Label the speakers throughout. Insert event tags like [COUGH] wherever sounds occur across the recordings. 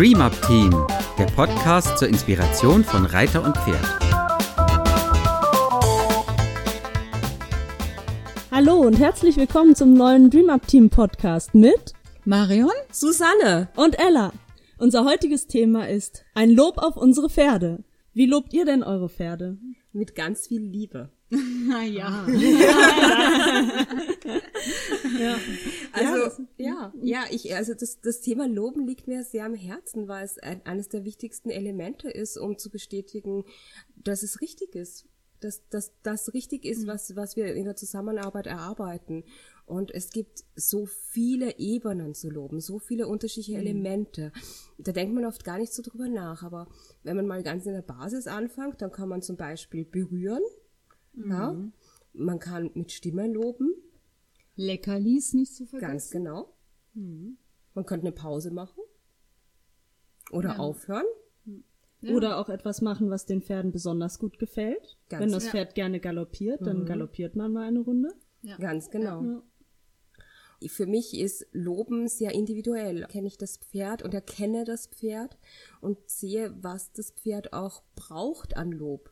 Speaker 1: Dream Up Team, der Podcast zur Inspiration von Reiter und Pferd.
Speaker 2: Hallo und herzlich willkommen zum neuen Dream Up Team Podcast mit
Speaker 3: Marion,
Speaker 4: Susanne
Speaker 2: und Ella. Unser heutiges Thema ist ein Lob auf unsere Pferde. Wie lobt ihr denn eure Pferde?
Speaker 4: Mit ganz viel Liebe.
Speaker 3: Na [LAUGHS] ja. [LAUGHS]
Speaker 4: ja. Also ja, ja, ich also das das Thema Loben liegt mir sehr am Herzen, weil es ein, eines der wichtigsten Elemente ist, um zu bestätigen, dass es richtig ist, dass dass das richtig ist, was was wir in der Zusammenarbeit erarbeiten. Und es gibt so viele Ebenen zu loben, so viele unterschiedliche Elemente. Da denkt man oft gar nicht so drüber nach. Aber wenn man mal ganz in der Basis anfängt, dann kann man zum Beispiel berühren. Ja. Man kann mit Stimme loben.
Speaker 3: Leckerlis nicht zu vergessen.
Speaker 4: Ganz genau. Man könnte eine Pause machen. Oder aufhören.
Speaker 2: Oder auch etwas machen, was den Pferden besonders gut gefällt.
Speaker 4: Ganz-
Speaker 2: Wenn das
Speaker 3: Ja.
Speaker 2: Pferd gerne galoppiert, dann galoppiert man mal eine Runde.
Speaker 4: Ganz genau.
Speaker 2: Ja.
Speaker 4: Für mich ist Loben sehr individuell. Kenne ich das Pferd und erkenne das Pferd und sehe, was das Pferd auch braucht an Lob.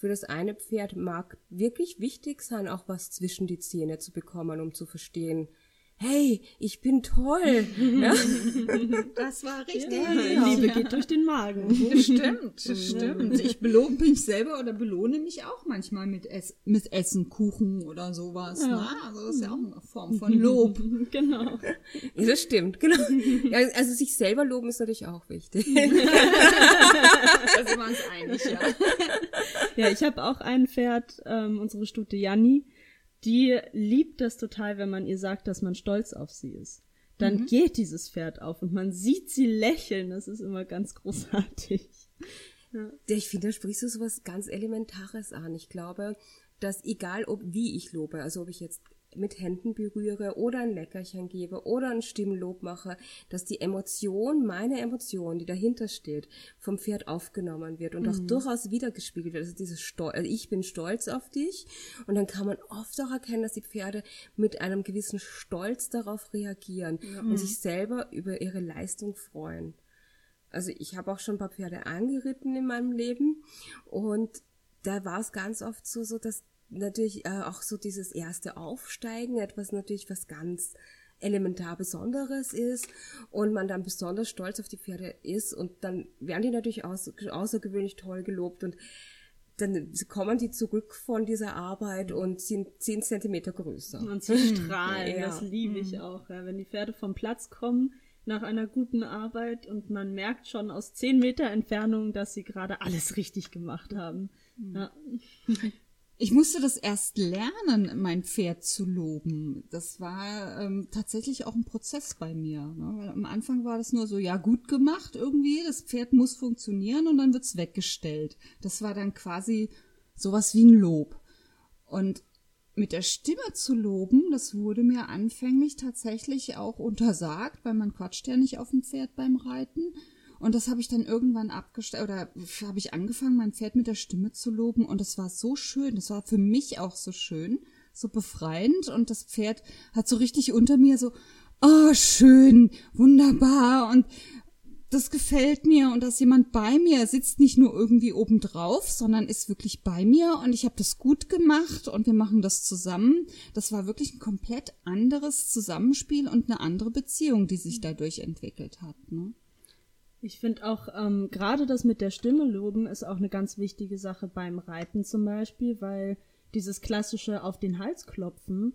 Speaker 4: Für das eine Pferd mag wirklich wichtig sein, auch was zwischen die Zähne zu bekommen, um zu verstehen, hey, ich bin toll. [LAUGHS] ja?
Speaker 3: Das war richtig.
Speaker 2: Liebe geht durch den Magen.
Speaker 3: Das stimmt, das stimmt. Ich belohne mich selber oder belohne mich auch manchmal mit, Ess mit Essen, Kuchen oder sowas. Ne? Also das ist ja auch eine Form von Lob. [LAUGHS]
Speaker 2: genau.
Speaker 4: Ja, das stimmt, genau. Ja, also sich selber loben ist natürlich auch wichtig. [LAUGHS]
Speaker 3: Da sind wir uns einig, ja.
Speaker 2: Ja, ich habe auch ein Pferd, ähm, unsere Stute Janni, die liebt das total, wenn man ihr sagt, dass man stolz auf sie ist. Dann geht dieses Pferd auf und man sieht sie lächeln. Das ist immer ganz großartig. [LAUGHS]
Speaker 4: Ja, Ich finde, da sprichst du so was ganz Elementares an. Ich glaube, dass egal ob wie ich lobe, also ob ich jetzt mit Händen berühre oder ein Leckerchen gebe oder ein Stimmlob mache, dass die Emotion, meine Emotion, die dahinter steht, vom Pferd aufgenommen wird und auch durchaus wiedergespiegelt wird. Also dieses Stolz, also ich bin stolz auf dich und dann kann man oft auch erkennen, dass die Pferde mit einem gewissen Stolz darauf reagieren und sich selber über ihre Leistung freuen. Also ich habe auch schon ein paar Pferde angeritten in meinem Leben und da war es ganz oft so, so dass natürlich äh, auch so dieses erste Aufsteigen etwas natürlich was ganz elementar Besonderes ist und man dann besonders stolz auf die Pferde ist und dann werden die natürlich außer, außergewöhnlich toll gelobt und dann kommen die zurück von dieser Arbeit und sind zehn Zentimeter größer.
Speaker 2: Und sie strahlen,
Speaker 4: Ja.
Speaker 2: das liebe ich auch. Ja. Wenn die Pferde vom Platz kommen nach einer guten Arbeit und man merkt schon aus zehn Meter Entfernung, dass sie gerade alles richtig gemacht haben. Ja. [LAUGHS]
Speaker 3: Ich musste das erst lernen, mein Pferd zu loben. Das war ähm, tatsächlich auch ein Prozess bei mir. Ne? Weil am Anfang war das nur so, ja, gut gemacht irgendwie, das Pferd muss funktionieren und dann wird's weggestellt. Das war dann quasi sowas wie ein Lob. Und mit der Stimme zu loben, das wurde mir anfänglich tatsächlich auch untersagt, weil man quatscht ja nicht auf dem Pferd beim Reiten. Und das habe ich dann irgendwann abgestellt oder habe ich angefangen, mein Pferd mit der Stimme zu loben. Und das war so schön. Das war für mich auch so schön, so befreiend. Und das Pferd hat so richtig unter mir so, oh, schön, wunderbar. Und das gefällt mir und dass jemand bei mir sitzt nicht nur irgendwie obendrauf, sondern ist wirklich bei mir und ich habe das gut gemacht und wir machen das zusammen. Das war wirklich ein komplett anderes Zusammenspiel und eine andere Beziehung, die sich dadurch entwickelt hat. Ne?
Speaker 2: Ich finde auch, ähm, gerade das mit der Stimme loben ist auch eine ganz wichtige Sache beim Reiten zum Beispiel, weil dieses klassische auf den Hals klopfen,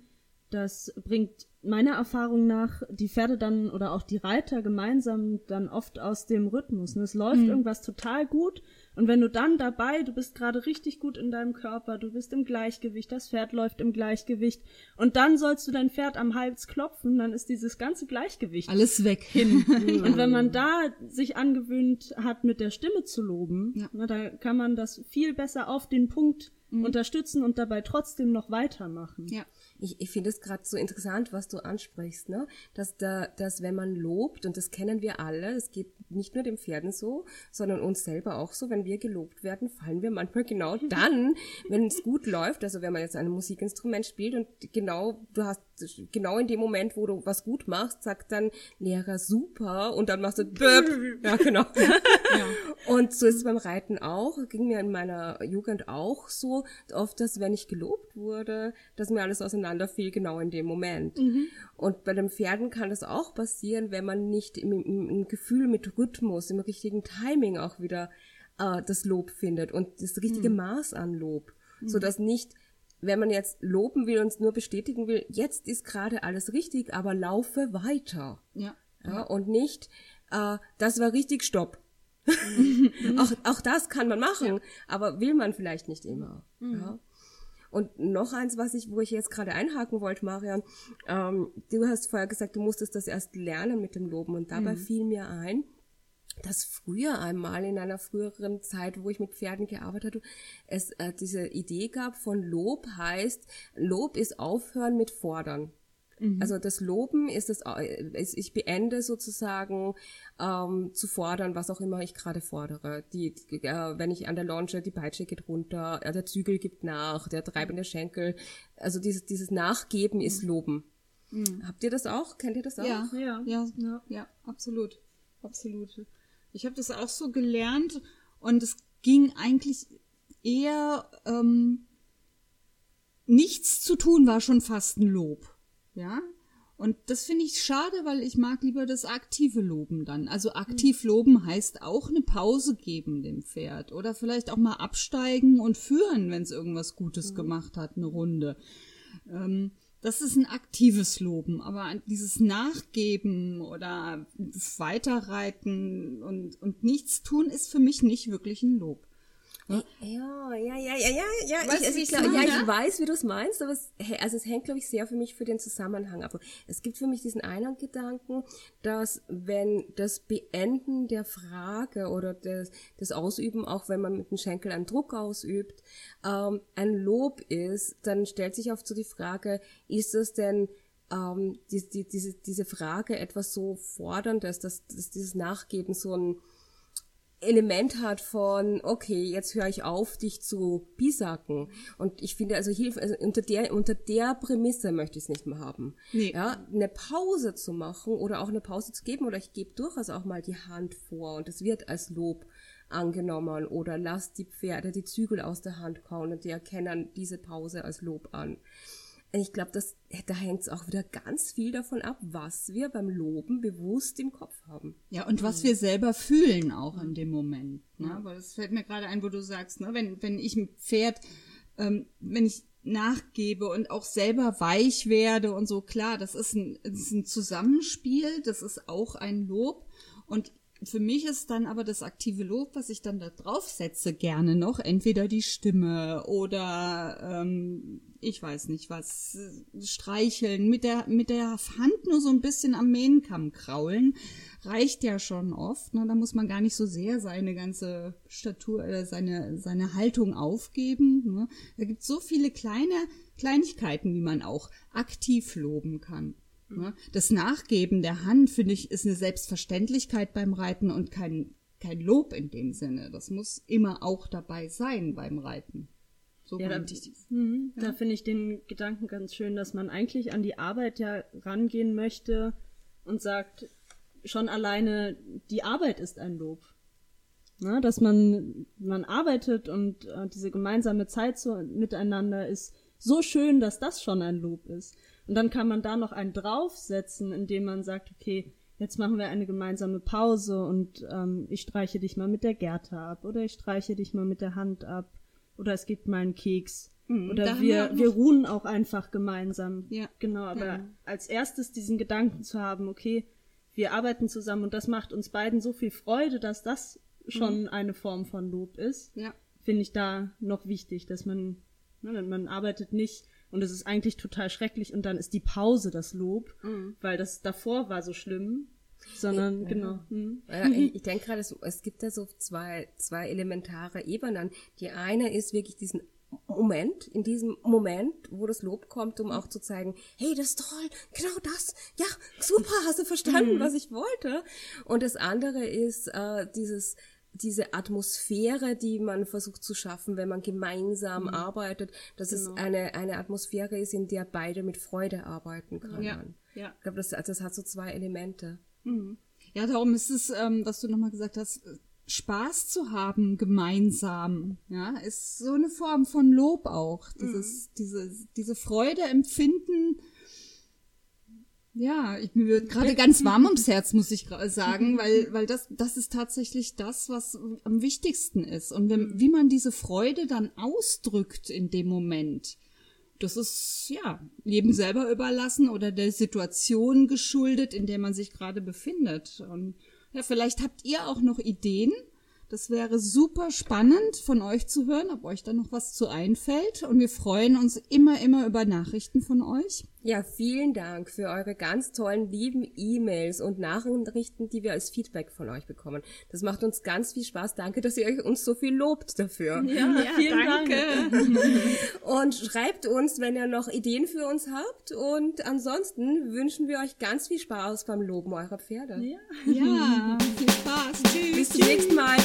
Speaker 2: das bringt meiner Erfahrung nach die Pferde dann oder auch die Reiter gemeinsam dann oft aus dem Rhythmus. Ne? Es läuft irgendwas total gut und wenn du dann dabei, du bist gerade richtig gut in deinem Körper, du bist im Gleichgewicht, das Pferd läuft im Gleichgewicht und dann sollst du dein Pferd am Hals klopfen, dann ist dieses ganze Gleichgewicht
Speaker 3: Alles weg.
Speaker 2: hin. [LAUGHS] Und wenn man da sich angewöhnt hat, mit der Stimme zu loben,
Speaker 3: Ja.
Speaker 2: ne, da kann man das viel besser auf den Punkt unterstützen und dabei trotzdem noch weitermachen.
Speaker 3: Ja.
Speaker 4: ich, ich finde es gerade so interessant, was du ansprichst, ne? Dass da, dass wenn man lobt, und das kennen wir alle, es geht nicht nur den Pferden so, sondern uns selber auch so, wenn wir gelobt werden, fallen wir manchmal [LAUGHS] genau dann, wenn es gut läuft, also wenn man jetzt ein Musikinstrument spielt und genau, du hast genau in dem Moment, wo du was gut machst, sagt dann Lehrer super und dann machst du Böp. ja genau. [LAUGHS] ja. Und so ist es beim Reiten auch, ging mir in meiner Jugend auch so, oft, dass wenn ich gelobt wurde, dass mir alles auseinander fiel, genau in dem Moment. Mhm. Und bei den Pferden kann das auch passieren, wenn man nicht im, im, im Gefühl mit Rhythmus, im richtigen Timing auch wieder äh, das Lob findet und das richtige mhm. Maß an Lob, mhm. so dass nicht wenn man jetzt loben will und nur bestätigen will, jetzt ist gerade alles richtig, aber laufe weiter.
Speaker 3: Ja.
Speaker 4: ja und nicht, äh, das war richtig, stopp. [LAUGHS] auch, auch das kann man machen, ja. aber will man vielleicht nicht immer. Mhm. Ja. Und noch eins, was ich, wo ich jetzt gerade einhaken wollte, Marian, ähm, du hast vorher gesagt, du musstest das erst lernen mit dem Loben und dabei mhm. fiel mir ein, dass früher einmal in einer früheren Zeit, wo ich mit Pferden gearbeitet habe, es äh, diese Idee gab von Lob heißt, Lob ist aufhören mit fordern. Mhm. Also das Loben ist das, äh, ich beende sozusagen ähm, zu fordern, was auch immer ich gerade fordere. Die, äh, wenn ich an der Launcher, die Peitsche geht runter, äh, der Zügel gibt nach, der treibende Schenkel. Also dieses, dieses Nachgeben ist mhm. Loben. Mhm. Habt ihr das auch? Kennt ihr das auch?
Speaker 3: Ja, ja, ja, ja, ja absolut, absolut. Ich habe das auch so gelernt und es ging eigentlich eher ähm, nichts zu tun war schon fast ein Lob. Ja? Und das finde ich schade, weil ich mag lieber das aktive Loben dann. Also aktiv mhm. loben heißt auch eine Pause geben dem Pferd oder vielleicht auch mal absteigen und führen, wenn es irgendwas Gutes mhm. gemacht hat, eine Runde. Ähm, das ist ein aktives Loben, aber dieses Nachgeben oder Weiterreiten und, und nichts tun ist für mich nicht wirklich ein Lob.
Speaker 4: Ja, ja, ja, ja, ja, ja, weißt ich, also ich, glaub, ja, ich weiß, wie du es meinst, aber es, also es hängt, glaube ich, sehr für mich für den Zusammenhang ab. Es gibt für mich diesen einen Gedanken, dass wenn das Beenden der Frage oder des, das Ausüben, auch wenn man mit dem Schenkel einen Druck ausübt, ähm, ein Lob ist, dann stellt sich oft so die Frage, ist es denn ähm, die, die, diese, diese Frage etwas so forderndes, dass, dass dieses Nachgeben so ein Element hat von, okay, jetzt höre ich auf, dich zu bisacken. Und ich finde, also, hilf, also unter der, unter der Prämisse möchte ich es nicht mehr haben. Nee. Ja, eine Pause zu machen oder auch eine Pause zu geben oder ich gebe durchaus auch mal die Hand vor und es wird als Lob angenommen oder lass die Pferde die Zügel aus der Hand kauen und die erkennen diese Pause als Lob an ich glaube, das, da hängt es auch wieder ganz viel davon ab, was wir beim Loben bewusst im Kopf haben.
Speaker 3: Ja, und was mhm. wir selber fühlen auch in dem Moment. Ne? Mhm. Weil das fällt mir gerade ein, wo du sagst, ne? wenn, wenn ich ein Pferd, ähm, wenn ich nachgebe und auch selber weich werde und so, klar, das ist ein, das ist ein Zusammenspiel, das ist auch ein Lob. Und für mich ist dann aber das aktive Lob, was ich dann da draufsetze, gerne noch, entweder die Stimme oder ähm, ich weiß nicht was, streicheln, mit der, mit der Hand nur so ein bisschen am Mähnkamm kraulen, reicht ja schon oft. Ne? Da muss man gar nicht so sehr seine ganze Statur, äh, seine, seine Haltung aufgeben. Ne? Da gibt so viele kleine Kleinigkeiten, die man auch aktiv loben kann. Ne? Das Nachgeben der Hand, finde ich, ist eine Selbstverständlichkeit beim Reiten und kein, kein Lob in dem Sinne. Das muss immer auch dabei sein beim Reiten.
Speaker 2: So ja, da, mhm, ja. da finde ich den Gedanken ganz schön, dass man eigentlich an die Arbeit ja rangehen möchte und sagt, schon alleine die Arbeit ist ein Lob. Ne? Dass man, man arbeitet und äh, diese gemeinsame Zeit so, miteinander ist so schön, dass das schon ein Lob ist. Und dann kann man da noch einen draufsetzen, indem man sagt, okay, jetzt machen wir eine gemeinsame Pause und ähm, ich streiche dich mal mit der Gerte ab oder ich streiche dich mal mit der Hand ab oder es gibt mal einen Keks. Mhm, oder wir, wir, wir ruhen auch einfach gemeinsam. Ja. Genau, aber ja. als erstes diesen Gedanken zu haben, okay, wir arbeiten zusammen und das macht uns beiden so viel Freude, dass das schon mhm. eine Form von Lob ist. Ja. Finde ich da noch wichtig, dass man, ne, man arbeitet nicht und es ist eigentlich total schrecklich und dann ist die Pause das Lob, mhm. weil das davor war so schlimm. Sondern, ja. genau. Mhm.
Speaker 4: Ich, ich denke gerade, es, es gibt da so zwei, zwei elementare Ebenen. Die eine ist wirklich diesen Moment, in diesem Moment, wo das Lob kommt, um auch zu zeigen, hey, das ist toll, genau das, ja, super, hast du verstanden, mhm. was ich wollte. Und das andere ist äh, dieses diese Atmosphäre, die man versucht zu schaffen, wenn man gemeinsam mhm. arbeitet, dass genau. es eine, eine Atmosphäre ist, in der beide mit Freude arbeiten können. Ja, ja. Ich glaube, das, das hat so zwei Elemente.
Speaker 3: Mhm. Ja, darum ist es, ähm, was du nochmal gesagt hast, Spaß zu haben gemeinsam, ja, ist so eine Form von Lob auch. Dieses, mhm. diese, diese Freude empfinden. Ja, ich, mir wird gerade ganz warm ums Herz, muss ich sagen, [LAUGHS] weil, weil das, das ist tatsächlich das, was am wichtigsten ist. Und wenn, wie man diese Freude dann ausdrückt in dem Moment, das ist, ja, jedem selber überlassen oder der Situation geschuldet, in der man sich gerade befindet. Und ja, vielleicht habt ihr auch noch Ideen. Das wäre super spannend von euch zu hören, ob euch da noch was zu einfällt. Und wir freuen uns immer, immer über Nachrichten von euch.
Speaker 4: Ja, vielen Dank für eure ganz tollen, lieben E-Mails und Nachrichten, die wir als Feedback von euch bekommen. Das macht uns ganz viel Spaß. Danke, dass ihr uns so viel lobt dafür.
Speaker 3: Ja, [LAUGHS] ja vielen. Dank. [LAUGHS]
Speaker 4: Und schreibt uns, wenn ihr noch Ideen für uns habt. Und ansonsten wünschen wir euch ganz viel Spaß beim Loben eurer Pferde.
Speaker 3: Ja, ja viel Spaß. Tschüss.
Speaker 4: Bis zum nächsten Mal.